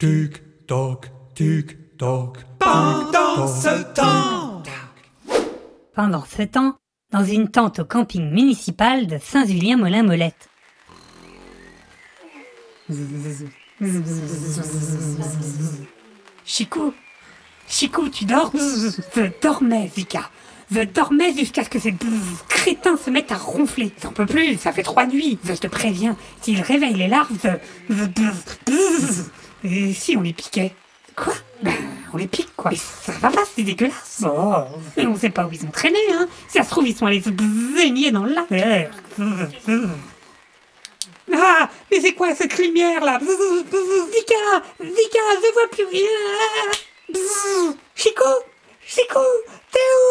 Tic toc, tic toc. Pendant ce temps Pendant ce temps, dans une tente au camping municipal de Saint-Julien-Molin-Molette. Chicou Chicou, tu dors Je dormais, Vika. Je dormais jusqu'à ce que ces crétins se mettent à ronfler. J'en peux plus, ça fait trois nuits. Je te préviens, s'ils réveillent les larves, et si on les piquait Quoi? Ben, on les pique, quoi. Mais ça va pas, c'est dégueulasse. Oh. Et on sait pas où ils ont traîné, hein. Si ça se trouve, ils sont allés se baigner dans le lac. Ah, mais c'est quoi cette lumière là? Vika Vika, je vois plus rien Chico Chico T'es où?